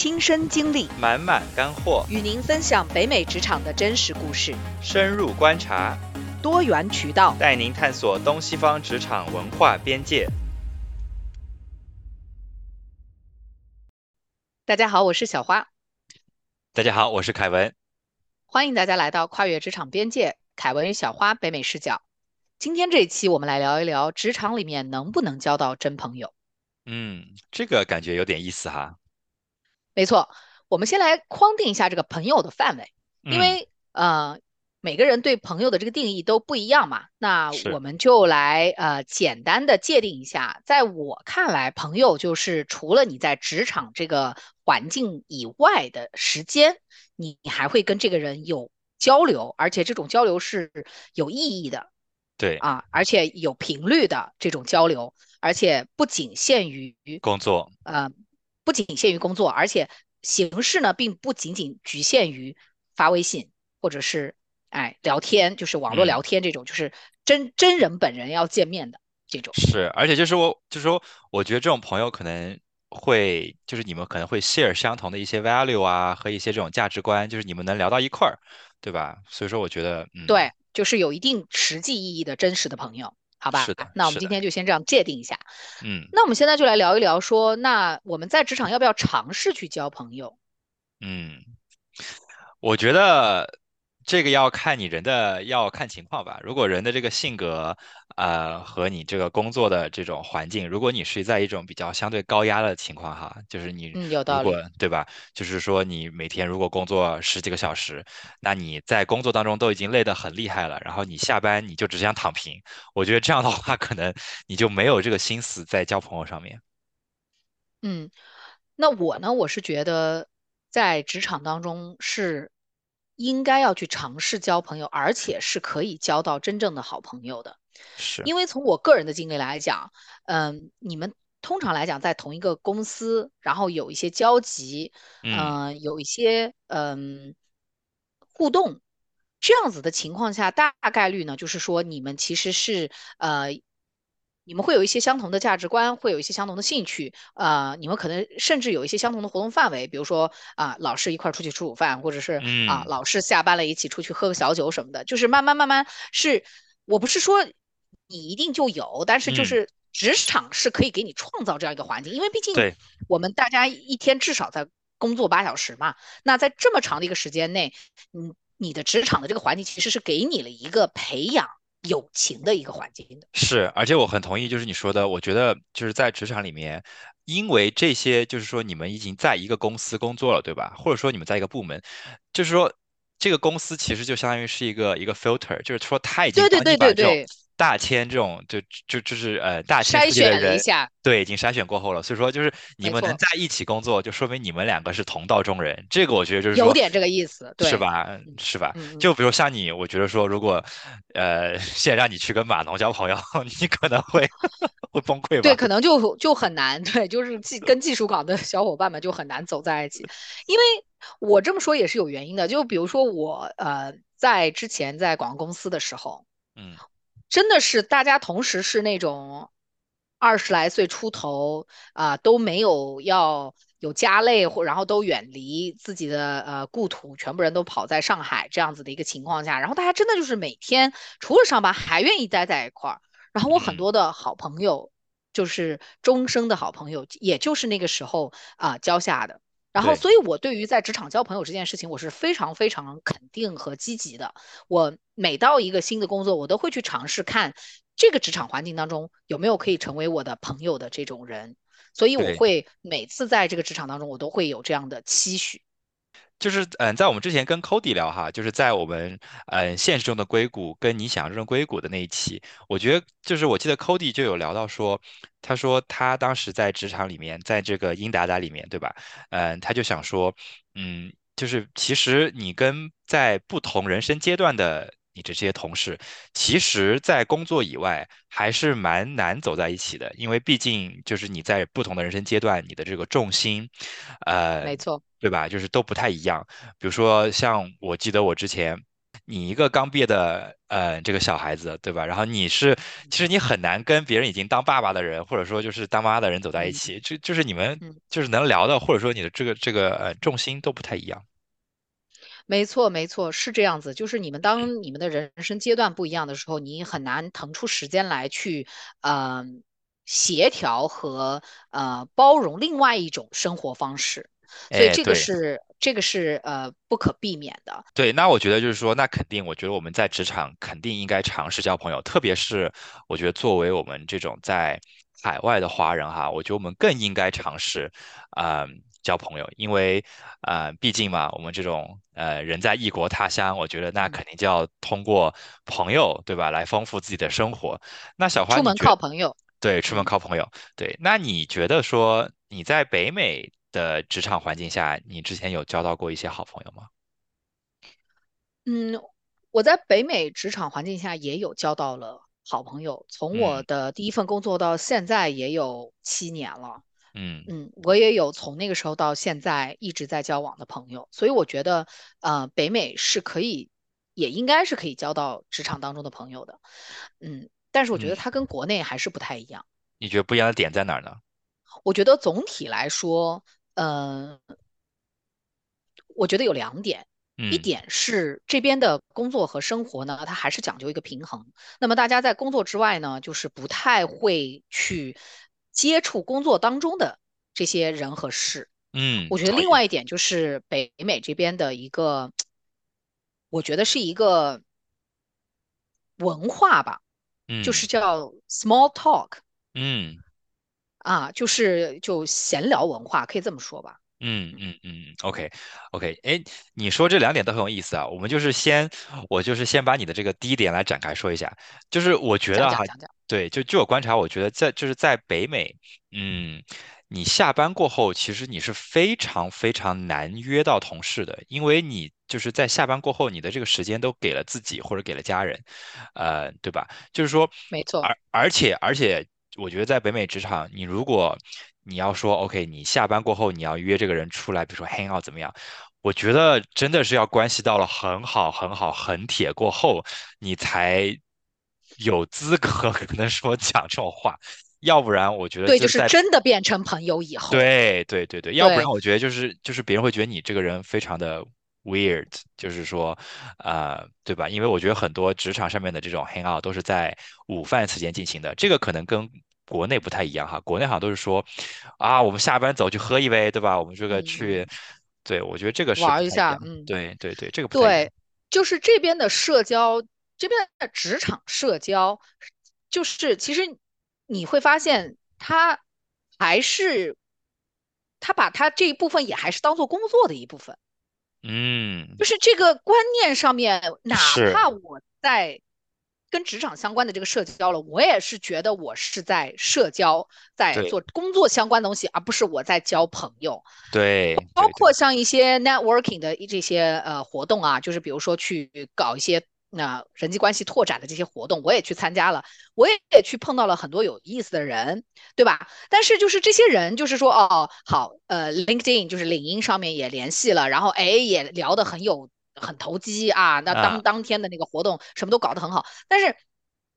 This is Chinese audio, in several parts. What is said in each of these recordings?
亲身经历，满满干货，与您分享北美职场的真实故事，深入观察，多元渠道，带您探索东西方职场文化边界。大家好，我是小花。大家好，我是凯文。欢迎大家来到跨越职场边界，凯文与小花北美视角。今天这一期，我们来聊一聊职场里面能不能交到真朋友。嗯，这个感觉有点意思哈。没错，我们先来框定一下这个朋友的范围，因为呃，每个人对朋友的这个定义都不一样嘛。那我们就来呃简单的界定一下，在我看来，朋友就是除了你在职场这个环境以外的时间，你你还会跟这个人有交流，而且这种交流是有意义的。对啊，而且有频率的这种交流，而且不仅限于工作，呃。不仅限于工作，而且形式呢，并不仅仅局限于发微信或者是哎聊天，就是网络聊天这种，就是真真人本人要见面的这种。是，而且就是我，就是说，我觉得这种朋友可能会，就是你们可能会 share 相同的一些 value 啊，和一些这种价值观，就是你们能聊到一块儿，对吧？所以说，我觉得，嗯，对，就是有一定实际意义的真实的朋友。好吧，是的，那我们今天就先这样界定一下。嗯，那我们现在就来聊一聊，说那我们在职场要不要尝试去交朋友？嗯，我觉得。这个要看你人的，要看情况吧。如果人的这个性格，呃，和你这个工作的这种环境，如果你是在一种比较相对高压的情况哈，就是你有道理，对吧？就是说你每天如果工作十几个小时，那你在工作当中都已经累得很厉害了，然后你下班你就只想躺平，我觉得这样的话，可能你就没有这个心思在交朋友上面。嗯，那我呢，我是觉得在职场当中是。应该要去尝试交朋友，而且是可以交到真正的好朋友的。是，因为从我个人的经历来讲，嗯，你们通常来讲在同一个公司，然后有一些交集，嗯，有一些嗯互动，这样子的情况下，大概率呢，就是说你们其实是呃。你们会有一些相同的价值观，会有一些相同的兴趣，呃，你们可能甚至有一些相同的活动范围，比如说啊，老是一块出去吃午饭，或者是啊，老是下班了一起出去喝个小酒什么的，就是慢慢慢慢是，我不是说你一定就有，但是就是职场是可以给你创造这样一个环境，因为毕竟我们大家一天至少在工作八小时嘛，那在这么长的一个时间内，你你的职场的这个环境其实是给你了一个培养。友情的一个环境的是，而且我很同意，就是你说的，我觉得就是在职场里面，因为这些，就是说你们已经在一个公司工作了，对吧？或者说你们在一个部门，就是说这个公司其实就相当于是一个一个 filter，就是说他已经对对对对对。大千这种就就就是呃大千筛选了一下，对，已经筛选过后了，所以说就是你们能在一起工作，就说明你们两个是同道中人。这个我觉得就是有点这个意思，对是吧？是吧？就比如像你，我觉得说如果呃现在让你去跟码农交朋友，你可能会会崩溃吧？对，可能就就很难，对，就是技跟技术岗的小伙伴们就很难走在一起。因为我这么说也是有原因的，就比如说我呃在之前在广告公司的时候，嗯。真的是大家同时是那种二十来岁出头啊，都没有要有家累或然后都远离自己的呃故土，全部人都跑在上海这样子的一个情况下，然后大家真的就是每天除了上班还愿意待在一块儿。然后我很多的好朋友，就是终生的好朋友，也就是那个时候啊交下的。然后，所以我对于在职场交朋友这件事情，我是非常非常肯定和积极的。我每到一个新的工作，我都会去尝试看这个职场环境当中有没有可以成为我的朋友的这种人。所以我会每次在这个职场当中，我都会有这样的期许。就是嗯，在我们之前跟 Cody 聊哈，就是在我们嗯现实中的硅谷跟你想象中的硅谷的那一期，我觉得就是我记得 Cody 就有聊到说，他说他当时在职场里面，在这个英达达里面，对吧？嗯，他就想说，嗯，就是其实你跟在不同人生阶段的。你的这些同事，其实，在工作以外还是蛮难走在一起的，因为毕竟就是你在不同的人生阶段，你的这个重心，呃，没错，对吧？就是都不太一样。比如说，像我记得我之前你一个刚毕业的呃这个小孩子，对吧？然后你是其实你很难跟别人已经当爸爸的人，或者说就是当妈妈的人走在一嗯起，就就是你们嗯。就是能聊的，或者说你的这个这个呃重心都不太一样。没错，没错，是这样子。就是你们当你们的人生阶段不一样的时候，你很难腾出时间来去，呃，协调和呃包容另外一种生活方式。所以哎，这个对。是这个是呃不可避免的。对，那我觉得就是说，那肯定，我觉得我们在职场肯定应该尝试交朋友，特别是我觉得作为我们这种在海外的华人哈，我觉得我们更应该尝试，啊、交朋友，因为呃，毕竟嘛，我们这种呃人在异国他乡，我觉得那嗯肯定就要通过朋友，对吧，来丰富自己的生活。那小花，出门靠朋友。对，出门嗯靠朋友，对，那你觉得说你在北美的职场环境下，你之前有交到过一些好朋友吗？嗯，我在北美职场环境下也有交到了好朋友，从我嗯的第一份工作到现在也有七年了。嗯。嗯，我也有从那个时候到现在一直在交往的朋友，所以我觉得，呃，北美是可以，也应该是可以交到职场当中的朋友的。嗯，但是我觉得嗯，它跟国内还是不太一样。你觉得不一样的点在哪儿呢？我觉得总体来说，呃，我觉得有两点，一嗯点是这边的工作和生活呢，它还是讲究一个平衡。那么大家在工作之外呢，就是不太会去接触工作当中的这些人和事。嗯，我觉得。另外一点就是北美这边的一个，我觉得是一个文化吧，嗯就嗯是叫 small talk 嗯啊，就是就闲聊文化，可以这么说吧。嗯嗯嗯，OK OK，哎，你说这两点都很有意思啊。我们就是先，我就是先把你的这个第一点来展开说一下。就是我觉得哈，讲讲讲讲，对，就据我观察，我觉得在就是在北美，嗯，你下班过后，其实你是非常非常难约到同事的，因为你就是在下班过后，你的这个时间都给了自己或者给了家人，呃，对吧？就是说，没错。而而且而且，我觉得在北美职场，你如果你要说 OK，你下班过后你要约这个人出来，比如说 hang out 怎么样？我觉得真的是要关系到了很好很好很铁过后，你才有资格 可能说讲这种话，要不然我觉得对，就是真的变成朋友以后，对对对对，要不然，我觉得就是就是别人会觉得你这个人非常的 weird，就是说，呃，对吧？因为我觉得很多职场上面的这种 hang out 都是在午饭时间进行的，这个可能跟国内不太一样哈。国内好像都是说，啊，我们下班走去喝一杯，对吧？我们这个去，嗯，对，我觉得这个是不玩一下。嗯，对对对，这个不太一样。对，就是这边的社交，这边的职场社交，就是其实你会发现，他还是他把他这一部分也还是当做工作的一部分。嗯，就是这个观念上面，哪，怕我在跟职场相关的这个社交了，我也是觉得我是在社交，在做工作相关的东西，而不是我在交朋友。对包括像一些 networking 的这些呃活动啊，就是比如说去搞一些那、呃人际关系拓展的这些活动，我也去参加了，我也去碰到了很多有意思的人，对吧？但是就是这些人，就是说哦，好，呃，LinkedIn 就是领英上面也联系了，然后哎也聊得很有很投机啊，那啊，当当天的那个活动什么都搞得很好，但是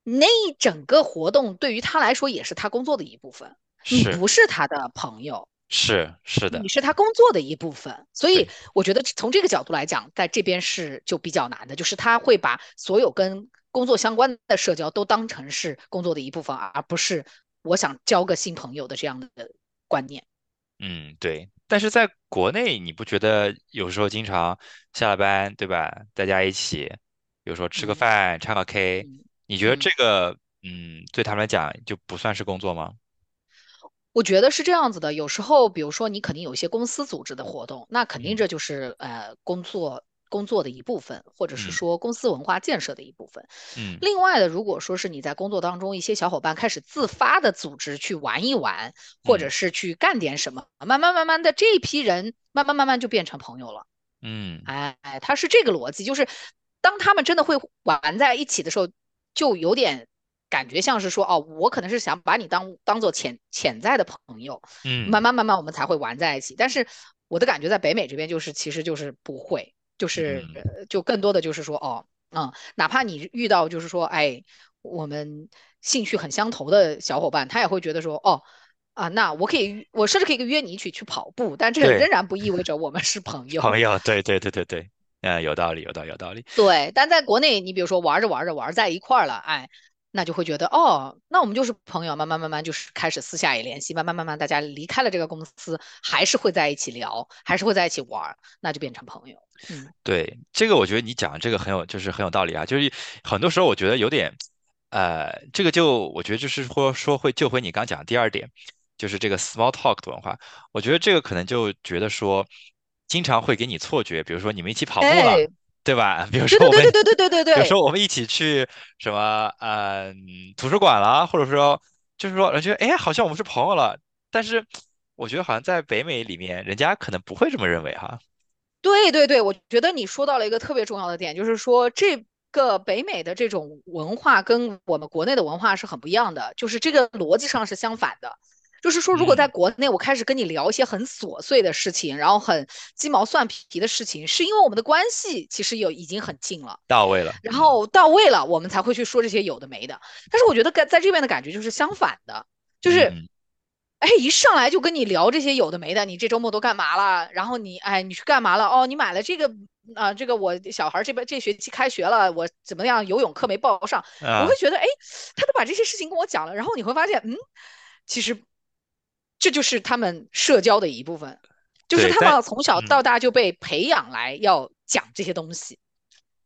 那一整个活动对于他来说也是他工作的一部分，你不是他的朋友。是是的，你是他工作的一部分，所以。我觉得从这个角度来讲，在这边是就比较难的，就是他会把所有跟工作相关的社交都当成是工作的一部分，而不是我想交个新朋友的这样的观念。嗯，对。但是在国内，你不觉得有时候经常下了班，对吧？大家一起，比如说吃个嗯饭、唱个 K，嗯你觉得这嗯。个，嗯，对他们来讲就不算是工作吗？我觉得是这样子的，有时候，比如说你肯定有一些公司组织的活动，那肯定嗯这就是呃工作工作的一部分，或者是嗯说公司文化建设的一部分。嗯另外的，如果说是你在工作当中，一些小伙伴开始自发的组织去玩一玩，或者嗯是去干点什么，慢慢慢慢的这一批人，慢慢慢慢就变成朋友了。嗯哎，他是这个逻辑，就是当他们真的会玩在一起的时候，就有点感觉像是说，哦，我可能是想把你当当做潜潜在的朋友，嗯慢嗯慢慢慢我们才会玩在一起。但是我的感觉在北美这边就是，其实就是不会，就是就更多的就是说，哦。嗯，哪怕你遇到就是说，哎，我们兴趣很相投的小伙伴，他也会觉得说，哦，啊，那我可以，我甚至可以约你一起去跑步，但这仍然不意味着我们是朋友。朋友，对对对对对，嗯，有道理，有道理，有道理。对，但在国内，你比如说玩着玩着玩在一块儿了，哎，那就会觉得，哦，那我们就是朋友，慢慢慢慢就是开始私下也联系，慢慢慢慢大家离开了这个公司，还是会在一起聊，还是会在一起玩，那就变成朋友。嗯，对，这个我觉得你讲的这个很有，就是很有道理啊。就是很多时候我觉得有点，呃，这个就我觉得就是说说会救回你刚讲的第二点，就是这个 small talk 的文化。我觉得这个可能就觉得说，经常会给你错觉，比如说你们一起跑步了，对吧？比如说我们对对对对对对对，比如说我们一起去什么嗯图书馆啦，或者说就是说觉得哎好像我们是朋友了，但是我觉得好像在北美里面，人家可能不会这么认为哈。对对对，我觉得你说到了一个特别重要的点，就是说这个北美的这种文化跟我们国内的文化是很不一样的，就是这个逻辑上是相反的。就是说，如果在国内我开始跟你聊一些很琐碎的事情，然后很鸡毛蒜皮的事情，是因为我们的关系其实有已经很近了，到位了，然后到位了，我们才会去说这些有的没的。但是我觉得在在这边的感觉就是相反的，就是。哎，一上来就跟你聊这些有的没的，你这周末都干嘛了？然后你，哎，你去干嘛了？哦，你买了这个啊，这个我小孩这边这学期开学了，我怎么样？游泳课没报上，我会觉得，哎，他都把这些事情跟我讲了。然后你会发现，嗯，其实这就是他们社交的一部分，就是他们从小到大就被培养来要讲这些东西。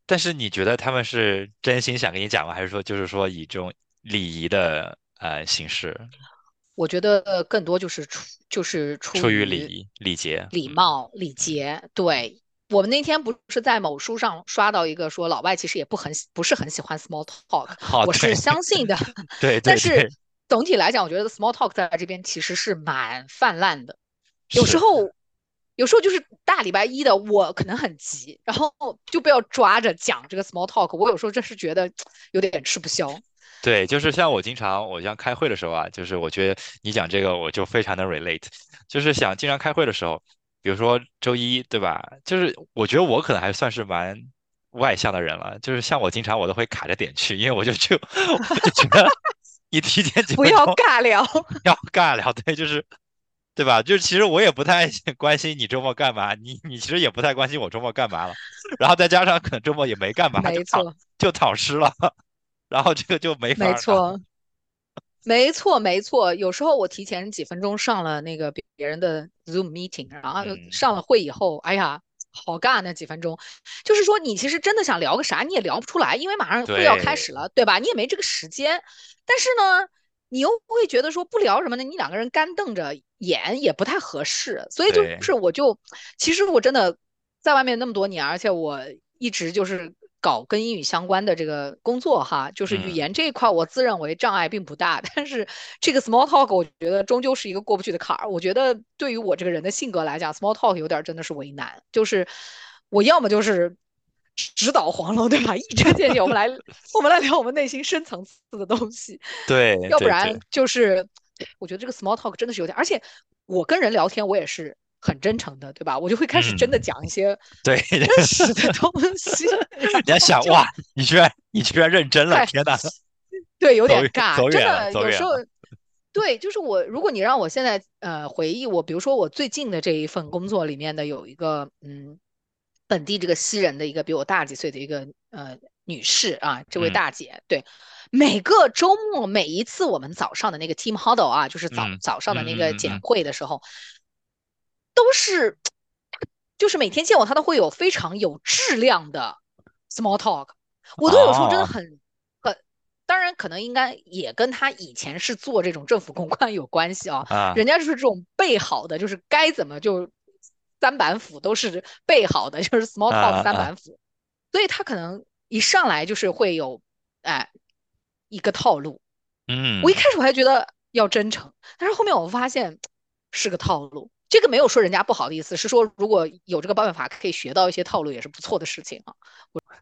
但是你觉得他们是真心想跟你讲吗？还是说就是说以这种礼仪的呃形式？我觉得更多就是出就是出于礼礼节、礼貌、礼节。对我们那天不是在某书上刷到一个说老外其实也不很不是很喜欢 small talk，我是相信的。对，但是总体来讲，我觉得 small talk 在这边其实是蛮泛滥的。有时候，有时候就是大礼拜一的，我可能很急，然后就不要抓着讲这个 small talk。我有时候真是觉得 有点吃不消。对，就是像我经常，我像开会的时候啊，就是我觉得你讲这个，我就非常的 relate，就是想经常开会的时候，比如说周一，对吧？就是我觉得我可能还算是蛮外向的人了，就是像我经常我都会卡着点去，因为我就就 我就觉得你提前几不要尬聊，要尬聊，对，就是对吧？就是其实我也不太关心你周末干嘛，你你其实也不太关心我周末干嘛了，然后再加上可能周末也没干嘛，没错就躺尸了。然后这个就没法。没错，没错，没错。有时候我提前几分钟上了那个别人的 Zoom meeting，然后上了会以后，哎呀，好尬那几分钟。就是说，你其实真的想聊个啥，你也聊不出来，因为马上会要开始了，对吧？你也没这个时间。但是呢，你又会觉得说不聊什么呢？你两个人干瞪着眼也不太合适。所以就是，我就其实我真的在外面那么多年，而且我一直就是。搞跟英语相关的这个工作哈，就是语言这一块，我自认为障碍并不大。但是这个 small talk，我觉得终究是一个过不去的坎儿。我觉得对于我这个人的性格来讲，small talk 有点真的是为难。就是我要么就是直捣黄龙，对吧？一针见血，我们来 我们来聊我们内心深层次的东西。对，要不然就是我觉得这个 small talk 真的是有点，而且我跟人聊天，我也是。很真诚的，对吧？我就会开始真的讲一些对真实的东西。你要想哇，你居然你居然认真了，天哪！对，有点尬，真的有时候。对，就是我，如果你让我现在呃回忆我，比如说我最近的这一份工作里面的有一个嗯本地这个西人的一个比我大几岁的一个呃女士啊，这位大姐，对，每个周末每一次我们早上的那个 team huddle 啊，就是早早上的那个简会的时候。都是，就是每天见我，他都会有非常有质量的 small talk。我都有时候真的很很，当然可能应该也跟他以前是做这种政府公关有关系啊。人家就是这种备好的，就是该怎么就三板斧都是备好的，就是 small talk 三板斧。所以他可能一上来就是会有哎一个套路。嗯，我一开始我还觉得要真诚，但是后面我发现是个套路。这个没有说人家不好的意思，是说如果有这个办法可以学到一些套路，也是不错的事情啊。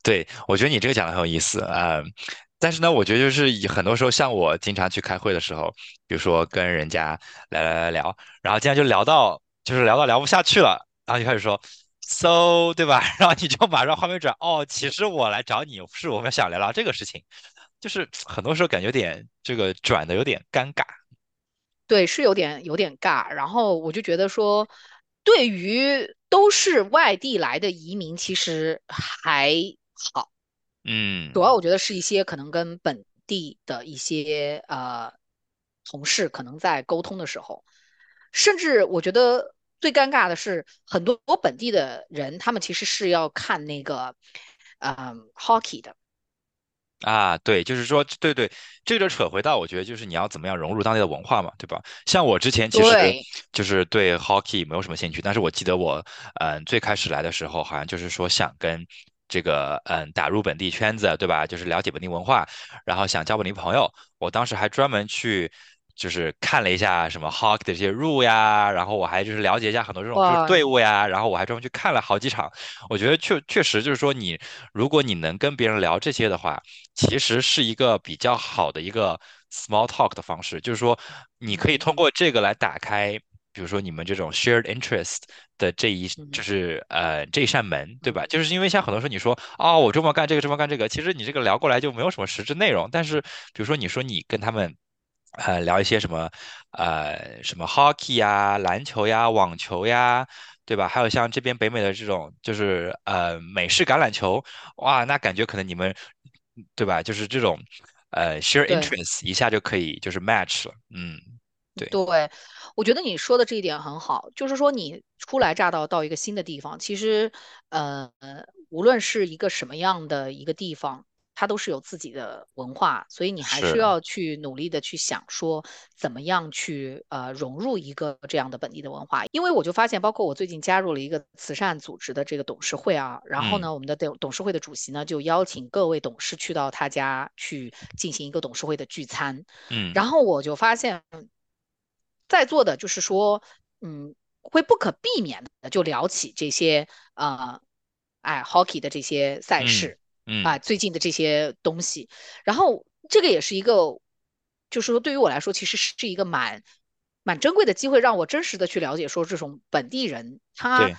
对，我觉得你这个讲的很有意思啊。但是呢，我觉得就是以很多时候，像我经常去开会的时候，比如说跟人家来来来聊，然后经常就聊到就是聊到聊不下去了，然后就开始说，，so 对吧？然后你就马上画面转，哦，其实我来找你是我们想聊聊这个事情，就是很多时候感觉有点这个转的有点尴尬。对，是有点有点尬。然后我就觉得说，对于都是外地来的移民，其实还好。嗯主要嗯我觉得是一些可能跟本地的一些呃同事可能在沟通的时候，甚至我觉得最尴尬的是很多本地的人，他们其实是要看那个呃 hockey 的。啊，对，就是说，对对，这个就扯回到我觉得就是你要怎么样融入当地的文化嘛，对吧？像我之前其实对，就是对 hockey 没有什么兴趣，但是我记得我嗯最开始来的时候，好像就是说想跟这个嗯打入本地圈子，对吧？就是了解本地文化，然后想交本地朋友，我当时还专门去。就是看了一下什么 hockey 的这些 rule 呀，然后我还就是了解一下很多这种就是，队伍呀，然后我还专门去看了好几场。我觉得确确实就是说你，如果你能跟别人聊这些的话，其实是一个比较好的一个 small talk 的方式，就是说你可以通嗯过这个来打开，比如说你们这种 shared interest 的这一就嗯是呃这一扇门，对吧？嗯就是因为像很多时候你说哦，我周末干这个，周末干这个，其实你这个聊过来就没有什么实质内容。但是比如说你说你跟他们。呃，聊一些什么，呃，什么 hockey 呀、篮球呀、网球呀，对吧？还有像这边北美的这种，就是呃美式橄榄球，哇，那感觉可能你们，对吧？就是这种呃 share。interest 一下就可以就是 match 了，嗯，对，对，我觉得你说的这一点很好，就是说你初来乍到到一个新的地方，其实呃，无论是一个什么样的一个地方，它都是有自己的文化，所以你还是是，要去努力的去想说怎么样去呃融入一个这样的本地的文化。因为我就发现，包括我最近加入了一个慈善组织的这个董事会啊，然后嗯。呢，我们的董董事会的主席呢就邀请各位董事去到他家去进行一个董事会的聚餐。嗯。然后我就发现，在座的就是说，嗯，会不可避免的就聊起这些呃，哎，hockey 的这些赛嗯事啊，嗯，最近的这些东西。然后这个也是一个，就是说对于我来说，其实是一个蛮蛮珍贵的机会，让我真实的去了解说这种本地人他对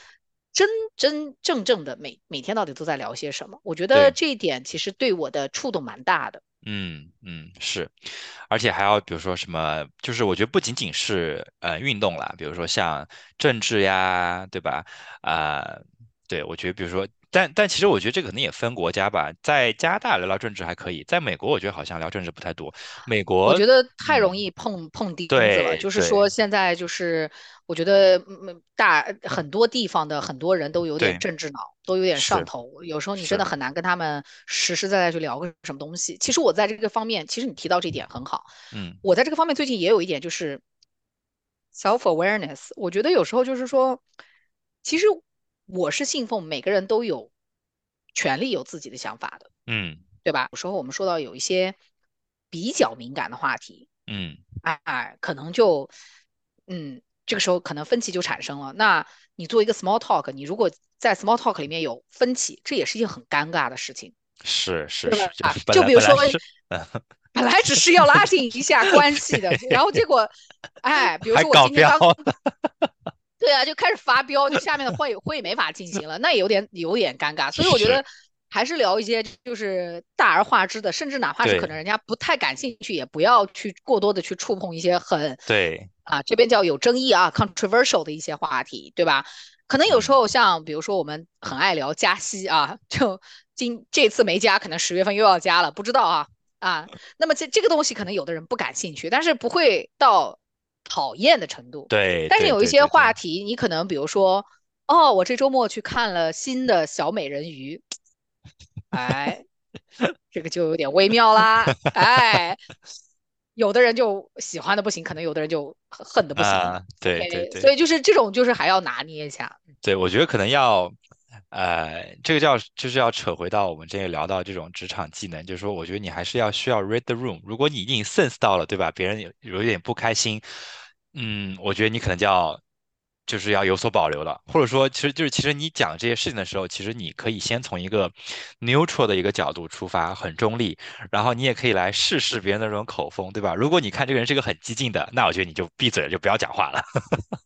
真真正正的每每天到底都在聊些什么。我觉得。这一点其实对我的触动蛮大的。嗯嗯是，而且还要比如说什么，就是我觉得不仅仅是呃运动啦，比如说像政治呀，对吧？啊、对，我觉得比如说，但但其实我觉得这个可能也分国家吧，在加拿大聊聊政治还可以，在美国我觉得好像聊政治不太多。美国，我觉得太容嗯，易碰碰钉子了，就是说现在就是我觉得嗯大很多地方的很多人都有点，政治脑，都有点上头，有时候你真的，很难跟他们实实在在去聊个什么东西。其实我在这个方面，其实你提到这一点很好，嗯我在这个方面最近也有一点就是 self awareness，我觉得有时候就是说，其实我是信奉每个人都有权利有自己的想法的，嗯对吧？有时候我们说到有一些比较敏感的话题。嗯，哎，可能就，嗯，这个时候可能分歧就产生了。那你做一个 small talk，你如果在 small talk 里面有分歧，这也是一件很尴尬的事情，是是是？就比如说，本来是，本来只是要拉近一下关系的，然后结果，哎，比如说我，今天刚对啊，就开始发飙，就下面的会会没法进行了，那也有点有点尴尬。所以我觉，得还是聊一些就是大而化之的，甚至哪怕是可能人家不太感兴趣，也不要去过多的去触碰一些很对，啊这边叫有争议啊 controversial 的一些话题，对吧？可能有时嗯候像比如说我们很爱聊加息啊，就今这次没加，可能十月份又要加了，不知道啊啊。那么这这个东西可能有的人不感兴趣，但是不会到讨厌的程度。对对但是有一些对对对。话题，你可能比如说，哦，我这周末去看了新的小美人鱼，哎，这个就有点微妙啦，哎，有的人就喜欢的不行，可能有的人就恨的不行。啊，对对 OK，所以就是这种就是还要拿捏一下。对，我觉得可能要，呃，这个叫就是要扯回到我们之前聊到这种职场技能，就是说，我觉得你还是要需要 read the room。如果你已经 sense 到了，对吧？别人有有点不开心，嗯，我觉得你可能就要就是要有所保留了，或者说，其实就是其实你讲这些事情的时候，其实你可以先从一个 neutral 的一个角度出发，很中立，然后你也可以来试试别人的这种口风，对吧？如果你看这个人是一个很激进的，那我觉得你就闭嘴，就不要讲话了。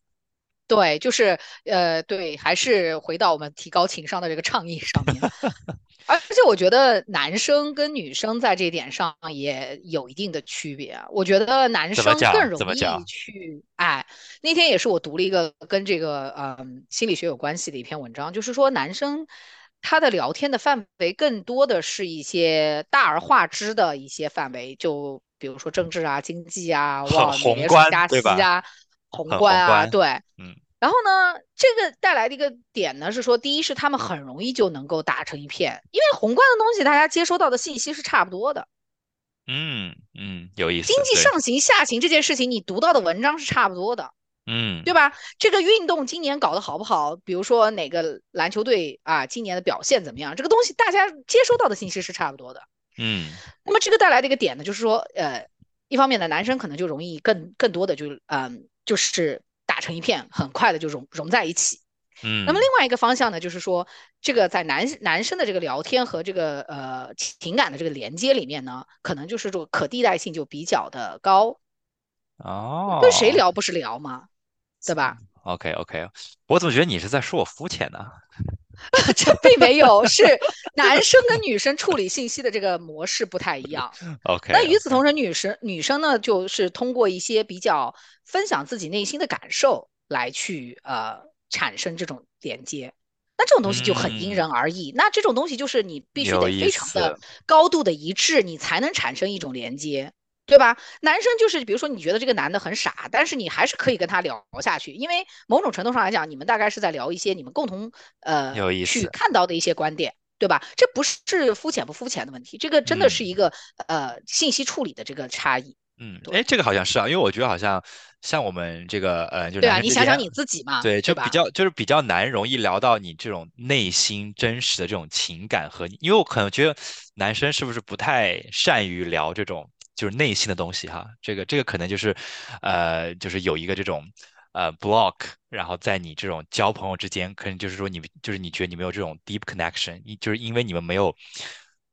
对，就是呃，对，还是回到我们提高情商的这个倡议上面。而且我觉得男生跟女生在这一点上也有一定的区别。我觉得男生更容易去，哎，那天也是我读了一个跟这个嗯心理学有关系的一篇文章，就是说男生他的聊天的范围更多的是一些大而化之的一些范围，就比如说政治啊、经济啊、哇，宏观加息啊、宏观啊，对，嗯。然后呢，这个带来的一个点呢是说，第一是他们很容易就能够打成一片，因为宏观的东西大家接收到的信息是差不多的。嗯嗯，有意思。经济上行下行这件事情，你读到的文章是差不多的。嗯，对吧？这个运动今年搞得好不好？比如说哪个篮球队啊，今年的表现怎么样？这个东西大家接收到的信息是差不多的。嗯，那么这个带来的一个点呢，就是说，呃，一方面呢，男生可能就容易更更多的就嗯，就是。打成一片，很快的就融融在一起。嗯，那么另外一个方向呢，就是说，这个在男男生的这个聊天和这个呃情感的这个连接里面呢，可能就是这个可替代性就比较的高。哦，跟谁聊不是聊吗？对吧？OK OK，我怎么觉得你是在说我肤浅呢？这并没有，是男生跟女生处理信息的这个模式不太一样。OK，那与此同时，女生女生呢，就是通过一些比较分享自己内心的感受来去呃产生这种连接。那这种东西就很因人而异。那这种东西就是你必须得非常的高度的一致，你才能产生一种连接。对吧？男生就是，比如说你觉得这个男的很傻，但是你还是可以跟他聊下去，因为某种程度上来讲，你们大概是在聊一些你们共同呃去看到的一些观点，对吧？这不是肤浅不肤浅的问题，这个真的是一个呃信息处理的这个差异。嗯，哎，这个好像是啊，因为我觉得好像像我们这个呃，就对啊，你想想你自己嘛，对，就比较就是比较难容易聊到你这种内心真实的这种情感和，因为我可能觉得男生是不是不太善于聊这种。就是内心的东西哈，这个这个可能就是，呃，就是有一个这种呃 block，然后在你这种交朋友之间，可能就是说你就是你觉得你没有这种 deep connection，就是因为你们没有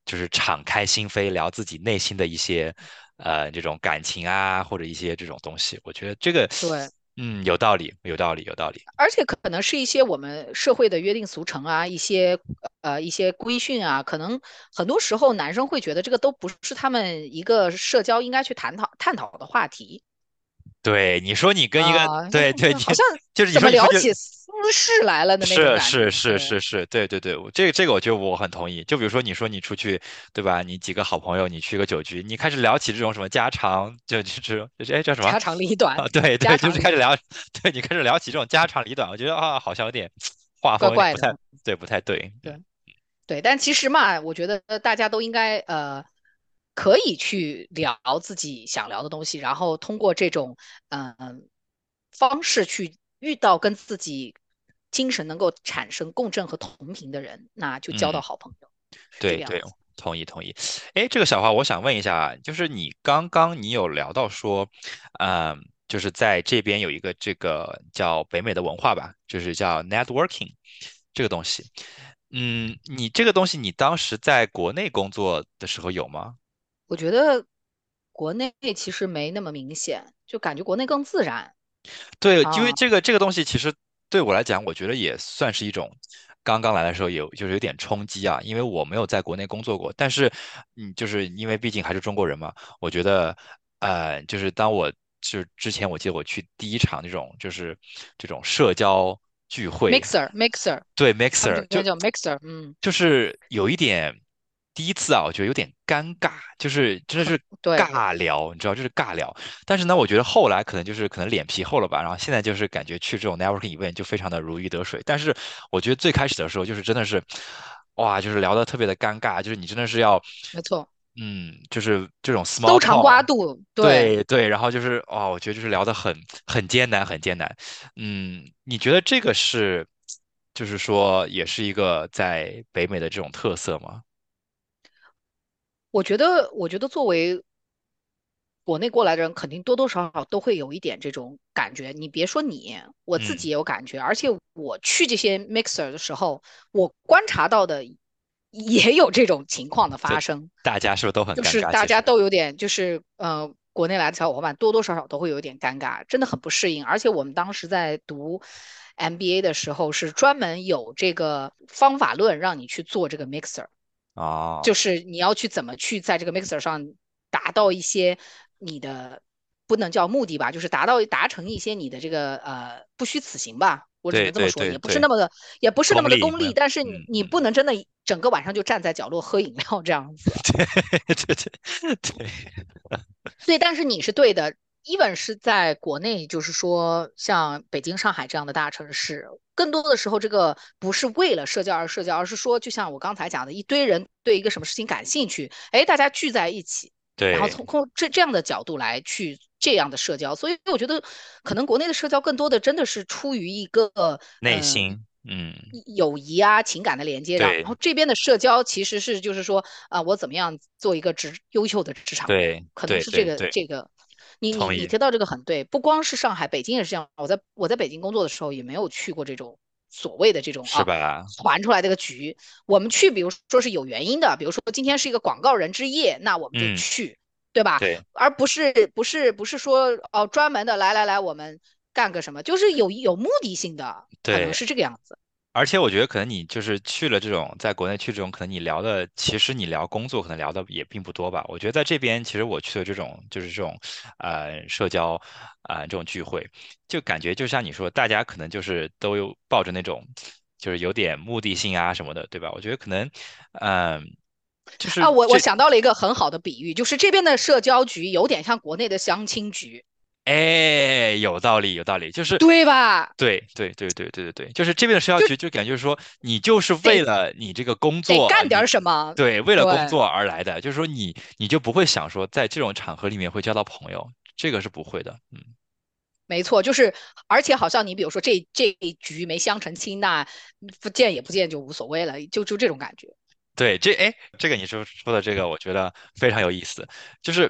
就是敞开心扉聊自己内心的一些呃这种感情啊，或者一些这种东西，我觉得这个对。嗯，有道理，有道理，有道理。而且可能是一些我们社会的约定俗成啊，一些呃一些规训啊，可能很多时候男生会觉得这个都不是他们一个社交应该去探讨探讨的话题。对，你说你跟一个对对，好像就是怎么聊起私事来了的那种是是是是是，对对对，这个这个我觉得我很同意。就比如说你说你出去对吧？你几个好朋友，你去个酒局，你开始聊起这种什么家常，就就是哎叫什么家长里短？对 对，就是开始聊，对你开始聊起这种家长里短，我觉得啊好像有点画风不太对，不太对。对对，但其实嘛，我觉得大家都应该呃。可以去聊自己想聊的东西，然后通过这种嗯方式去遇到跟自己精神能够产生共振和同频的人，那就交到好朋友。对对，同意同意。哎，这个小花，我想问一下，就是你刚刚你有聊到说，嗯，就是在这边有一个这个叫北美的文化吧，就是叫 networking 这个东西。嗯，你这个东西你当时在国内工作的时候有吗？我觉得国内其实没那么明显，就感觉国内更自然。对，因为这个这个东西其实对我来讲，我觉得也算是一种刚刚来的时候有就是有点冲击啊，因为我没有在国内工作过。但是，嗯，就是因为毕竟还是中国人嘛，我觉得，呃，就是当我就之前我记得我去第一场那种就是这种社交聚会，mixer mixer，对 mixer 就叫 mixer，嗯，就是有一点。第一次啊，我觉得有点尴尬，就是真的是 尬聊，你知道，就是尬聊。但是呢，我觉得后来可能就是可能脸皮厚了吧，然后现在就是感觉去这种 networking event 就非常的如鱼得水。但是我觉得最开始的时候就是真的是，哇，就是聊的特别的尴尬，就是你真的是要，没错，嗯，就是这种 small 都长瓜度，对对，然后就是哇，我觉得就是聊的很很艰难，很艰难。嗯，你觉得这个是，就是说也是一个在北美的这种特色吗？我觉得，我觉得作为国内过来的人，肯定多多少少都会有一点这种感觉。你别说你，我自己也有感觉。而且我去这些 mixer 的时候，我观察到的也有这种情况的发生。大家是不是都很就是大家都有点，就是呃，国内来的小伙伴多多少少都会有点尴尬，真的很不适应。而且我们当时在读 MBA 的时候，是专门有这个方法论让你去做这个 mixer，哦，就是你要去怎么去在这个 mixer 上达到一些你的不能叫目的吧，就是达到达成一些你的这个呃不虚此行吧。我只能这么说，也不是那么的，也不是那么的功利，但是你你不能真的整个晚上就站在角落喝饮料这样子。对对对对。对，但是你是对的。Even 是在国内，就是说像北京、上海这样的大城市，更多的时候这个不是为了社交而社交，而是说，就像我刚才讲的，一堆人对一个什么事情感兴趣，哎，大家聚在一起，对，然后从从这这样的角度来去。这样的社交，所以我觉得可能国内的社交更多的真的是出于一个内心，嗯，友谊啊、情感的连接。然后这边的社交其实是就是说啊，我怎么样做一个职优秀的职场人，可能是这个这个。你你你提到这个很对，不光是上海，北京也是这样。我在我在北京工作的时候也没有去过这种所谓的这种啊传出来这个局。我们去，比如说是有原因的，比如说今天是一个广告人之夜，那我们就去。对吧？对，而不是不是不是说哦，专门的来来来，我们干个什么，就是有有目的性的，可能是这个样子。而且我觉得可能你就是去了这种，在国内去这种，可能你聊的其实你聊工作可能聊的也并不多吧。我觉得在这边，其实我去的这种就是这种呃社交啊这种聚会，就感觉就像你说，大家可能就是都有抱着那种就是有点目的性啊什么的，对吧？我觉得可能嗯。就是啊，我我想到了一个很好的比喻，就是这边的社交局有点像国内的相亲局。哎，有道理，有道理，就是对吧？对对对对对对对，就是这边的社交局，就感觉说你就是为了你这个工作干点什么，对，为了工作而来的，就是说你你就不会想说在这种场合里面会交到朋友，这个是不会的，嗯，没错，就是而且好像你比如说这这一局没相成亲，那不见也不见就无所谓了，就就这种感觉。对，这哎，这个你说说的这个，我觉得非常有意思。就是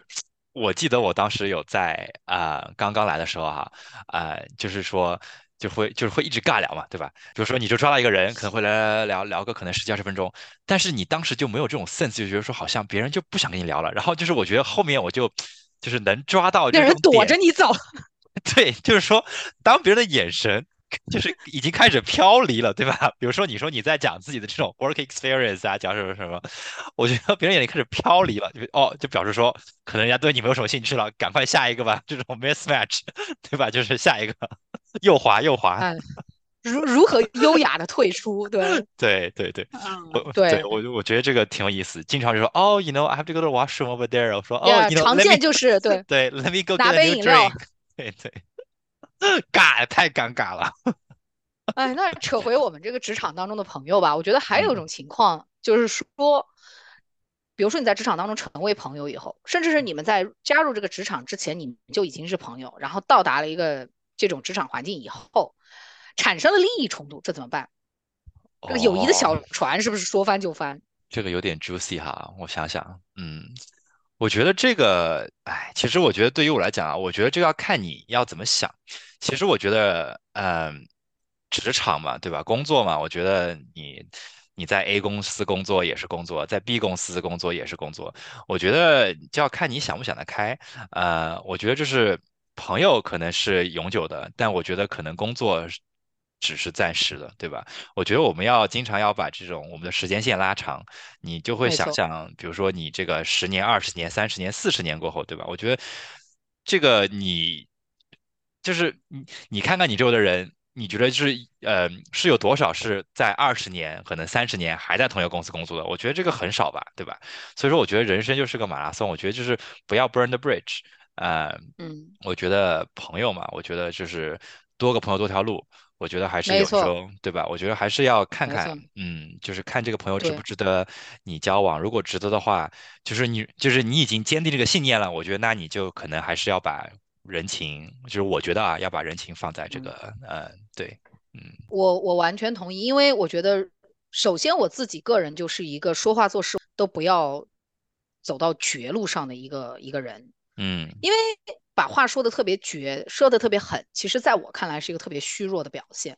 我记得我当时有在啊，刚刚来的时候哈，啊，就是说就会就是会一直尬聊嘛，对吧？比如说你就抓到一个人，可能会来来聊聊个可能十几二十分钟，但是你当时就没有这种 sense，就觉得说好像别人就不想跟你聊了。然后就是我觉得后面我就就是能抓到这种人躲着你走。对，就是说当别人的眼神。就是已经开始飘离了，对吧？比如说，你说你在讲自己的这种 work experience 啊，讲什么什么，我觉得别人眼里开始飘离了，就哦，就表示说可能人家对你没有什么兴趣了，赶快下一个吧，这种 mismatch，对吧？就是下一个，右滑右滑，如如何优雅的退出？对 对对对，我对我我觉得这个挺有意思，经常就说哦，you know I have to go to washroom over there，我说哦，常见就是对对，let me go 拿杯饮料，对对。尬，太尴尬了。哎，那扯回我们这个职场当中的朋友吧。我觉得还有一种情况，就是说，比如说你在职场当中成为朋友以后，甚至是你们在加入这个职场之前，你们就已经是朋友，然后到达了一个这种职场环境以后，产生了利益冲突，这怎么办？这个友谊的小船是不是说翻就翻？这个有点 juicy 哈，我想想，嗯。我觉得这个，哎，其实我觉得对于我来讲啊，我觉得这要看你要怎么想。其实我觉得，嗯，职场嘛，对吧？工作嘛，我觉得你你在 A 公司工作也是工作，在 B 公司工作也是工作。我觉得就要看你想不想得开。呃，我觉得就是朋友可能是永久的，但我觉得可能工作。只是暂时的，对吧？我觉得我们要经常要把这种我们的时间线拉长，你就会想象，比如说你这个十年、二十年、三十年、四十年过后，对吧？我觉得这个你就是你，你看看你周围的人，你觉得就是呃，是有多少是在二十年、可能三十年还在同一个公司工作的？我觉得这个很少吧，对吧？所以说，我觉得人生就是个马拉松，我觉得就是不要 burn the bridge，呃，嗯，我觉得朋友嘛，我觉得就是多个朋友多条路。我觉得还是有时候，对吧？我觉得还是要看看，嗯，就是看这个朋友值不值得你交往。如果值得的话，就是你，就是你已经坚定这个信念了。我觉得那你就可能还是要把人情，就是我觉得啊，要把人情放在这个，呃，对，嗯。我我完全同意，因为我觉得，首先我自己个人就是一个说话做事都不要走到绝路上的一个一个人，嗯，因为。把话说的特别绝，说的特别狠，其实在我看来是一个特别虚弱的表现。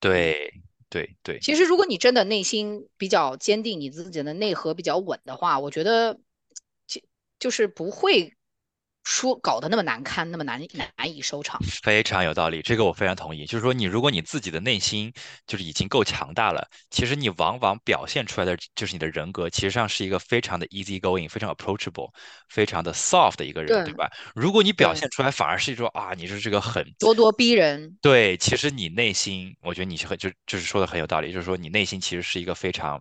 对对对。其实如果你真的内心比较坚定，你自己的内核比较稳的话，我觉得就就是不会说搞得那么难堪，那么难难以收场。非常有道理，这个我非常同意。就是说，你如果你自己的内心就是已经够强大了，其实你往往表现出来的就是你的人格，其实上是一个非常的 easy going，非常 approachable，非常的 soft 的一个人，对吧？如果你表现出来反而是一种啊，你是这个很咄咄逼人，对，其实你内心，我觉得你是很就就是说的很有道理，就是说你内心其实是一个非常，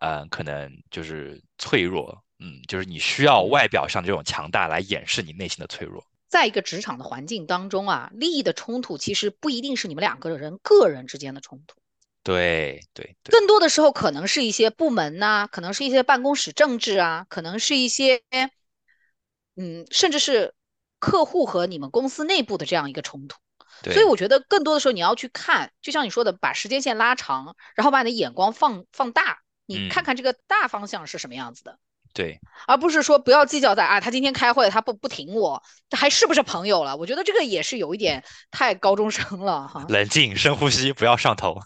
嗯，可能就是脆弱。嗯，就是你需要外表上这种强大来掩饰你内心的脆弱。在一个职场的环境当中啊，利益的冲突其实不一定是你们两个人个人之间的冲突，对对对，更多的时候可能是一些部门呐，可能是一些办公室政治啊，可能是一些，嗯，甚至是客户和你们公司内部的这样一个冲突。所以我觉得更多的时候你要去看，就像你说的，把时间线拉长，然后把你的眼光放放大，你看看这个大方向是什么样子的。对，而不是说不要计较在啊，他今天开会他不不挺我，这还是不是朋友了？我觉得这个也是有一点太高中生了哈。冷静，深呼吸，不要上头。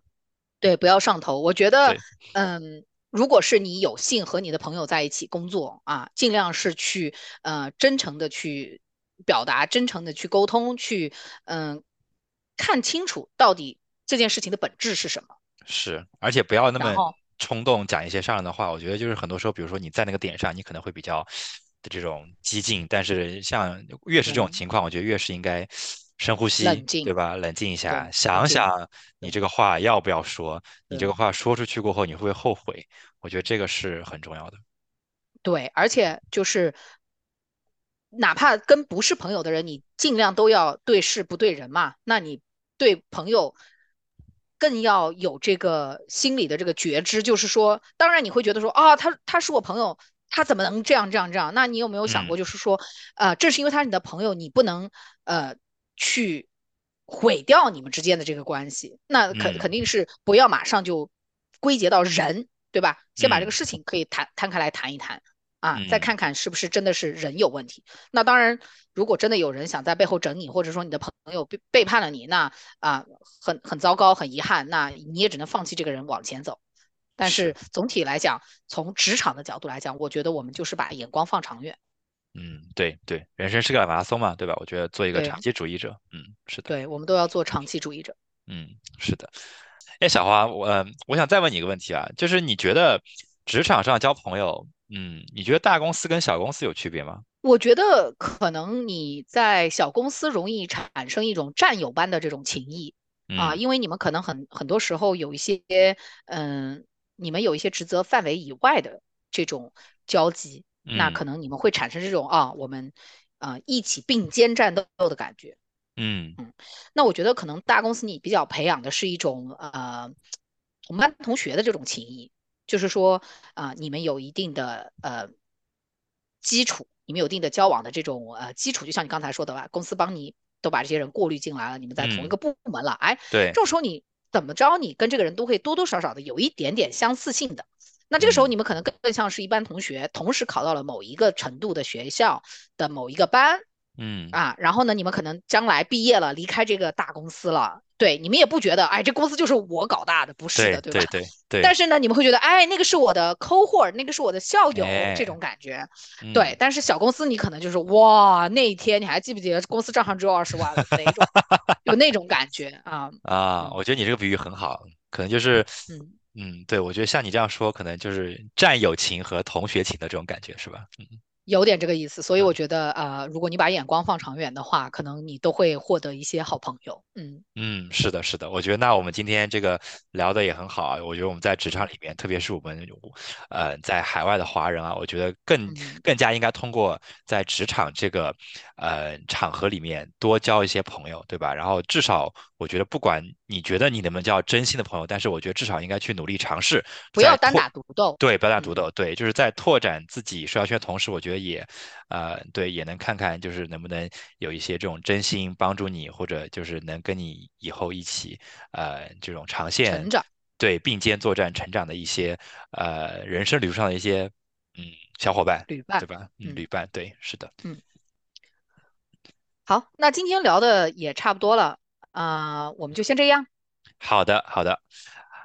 对，不要上头。我觉得，嗯，如果是你有幸和你的朋友在一起工作啊，尽量是去呃真诚的去表达，真诚的去沟通，去嗯看清楚到底这件事情的本质是什么。是，而且不要那么。冲动讲一些伤人的话，我觉得就是很多时候，比如说你在那个点上，你可能会比较的这种激进，但是像越是这种情况，我觉得越是应该深呼吸，对吧？冷静一下，想想你这个话要不要说，你这个话说出去过后，你会不会后悔？我觉得这个是很重要的。对，而且就是哪怕跟不是朋友的人，你尽量都要对事不对人嘛。那你对朋友。更要有这个心理的这个觉知，就是说，当然你会觉得说啊，他他是我朋友，他怎么能这样这样这样？那你有没有想过，就是说，呃，正是因为他是你的朋友，你不能呃去毁掉你们之间的这个关系。那肯肯定是不要马上就归结到人，对吧？先把这个事情可以谈摊开来谈一谈。啊，再看看是不是真的是人有问题。那当然，如果真的有人想在背后整你，或者说你的朋友背背叛了你，那啊，很很糟糕，很遗憾，那你也只能放弃这个人往前走。但是总体来讲，从职场的角度来讲，我觉得我们就是把眼光放长远。嗯，对对，人生是个马拉松嘛，对吧？我觉得做一个长期主义者，嗯，是的。对，我们都要做长期主义者。嗯，是的。哎，小花，我我想再问你一个问题啊，就是你觉得职场上交朋友？嗯，你觉得大公司跟小公司有区别吗？我觉得可能你在小公司容易产生一种战友般的这种情谊啊，因为你们可能很很多时候有一些嗯，你们有一些职责范围以外的这种交集，那可能你们会产生这种啊，我们啊一起并肩战斗的感觉。嗯嗯，那我觉得可能大公司你比较培养的是一种呃同班同学的这种情谊。就是说啊，你们有一定的呃基础，你们有一定的交往的这种呃基础，就像你刚才说的吧，公司帮你都把这些人过滤进来了，你们在同一个部门了，哎，对，这种时候你怎么着，你跟这个人都会多多少少的有一点点相似性的。那这个时候你们可能更更像是一班同学，同时考到了某一个程度的学校的某一个班。嗯啊，然后呢，你们可能将来毕业了，离开这个大公司了，对，你们也不觉得，哎，这公司就是我搞大的，不是的，对吧？对对 对。但是呢，你们会觉得，哎，那个是我的 cohort，那个是我的校友，这种感觉。对，但是小公司你可能就是，哇，那一天你还记不记得公司账上只有二十万了那种，有那种感觉 啊。啊，我觉得你这个比喻很好，可能就是，嗯嗯，对，我觉得像你这样说，可能就是战友情和同学情的这种感觉，是吧？嗯。有点这个意思，所以我觉得啊，如果你把眼光放长远的话，可能你都会获得一些好朋友。嗯嗯，是的，是的，我觉得那我们今天这个聊的也很好啊。我觉得我们在职场里面，特别是我们呃在海外的华人啊，我觉得更更加应该通过在职场这个呃场合里面多交一些朋友，对吧？然后至少我觉得，不管你觉得你能不能叫真心的朋友，但是我觉得至少应该去努力尝试，不要单打独斗。对，不要单打独斗。对，就是在拓展自己社交圈的同时，我觉得。也，呃，对，也能看看，就是能不能有一些这种真心帮助你，或者就是能跟你以后一起，呃，这种长线成长，对，并肩作战成长的一些，呃，人生旅途上的一些，嗯，小伙伴，旅伴，对吧？嗯，旅伴，对，是的，嗯。好，那今天聊的也差不多了，啊，我们就先这样。好的，好的，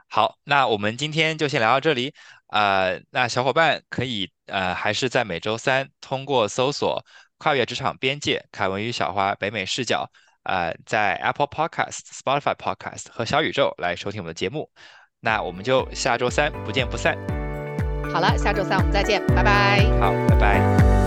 好，那我们今天就先聊到这里。呃，那小伙伴可以呃，还是在每周三通过搜索跨越职场边界，凯文与小花北美视角，呃，在 Apple Podcast、Spotify Podcast 和小宇宙来收听我们的节目。那我们就下周三不见不散。好了，下周三我们再见，拜拜。好，拜拜。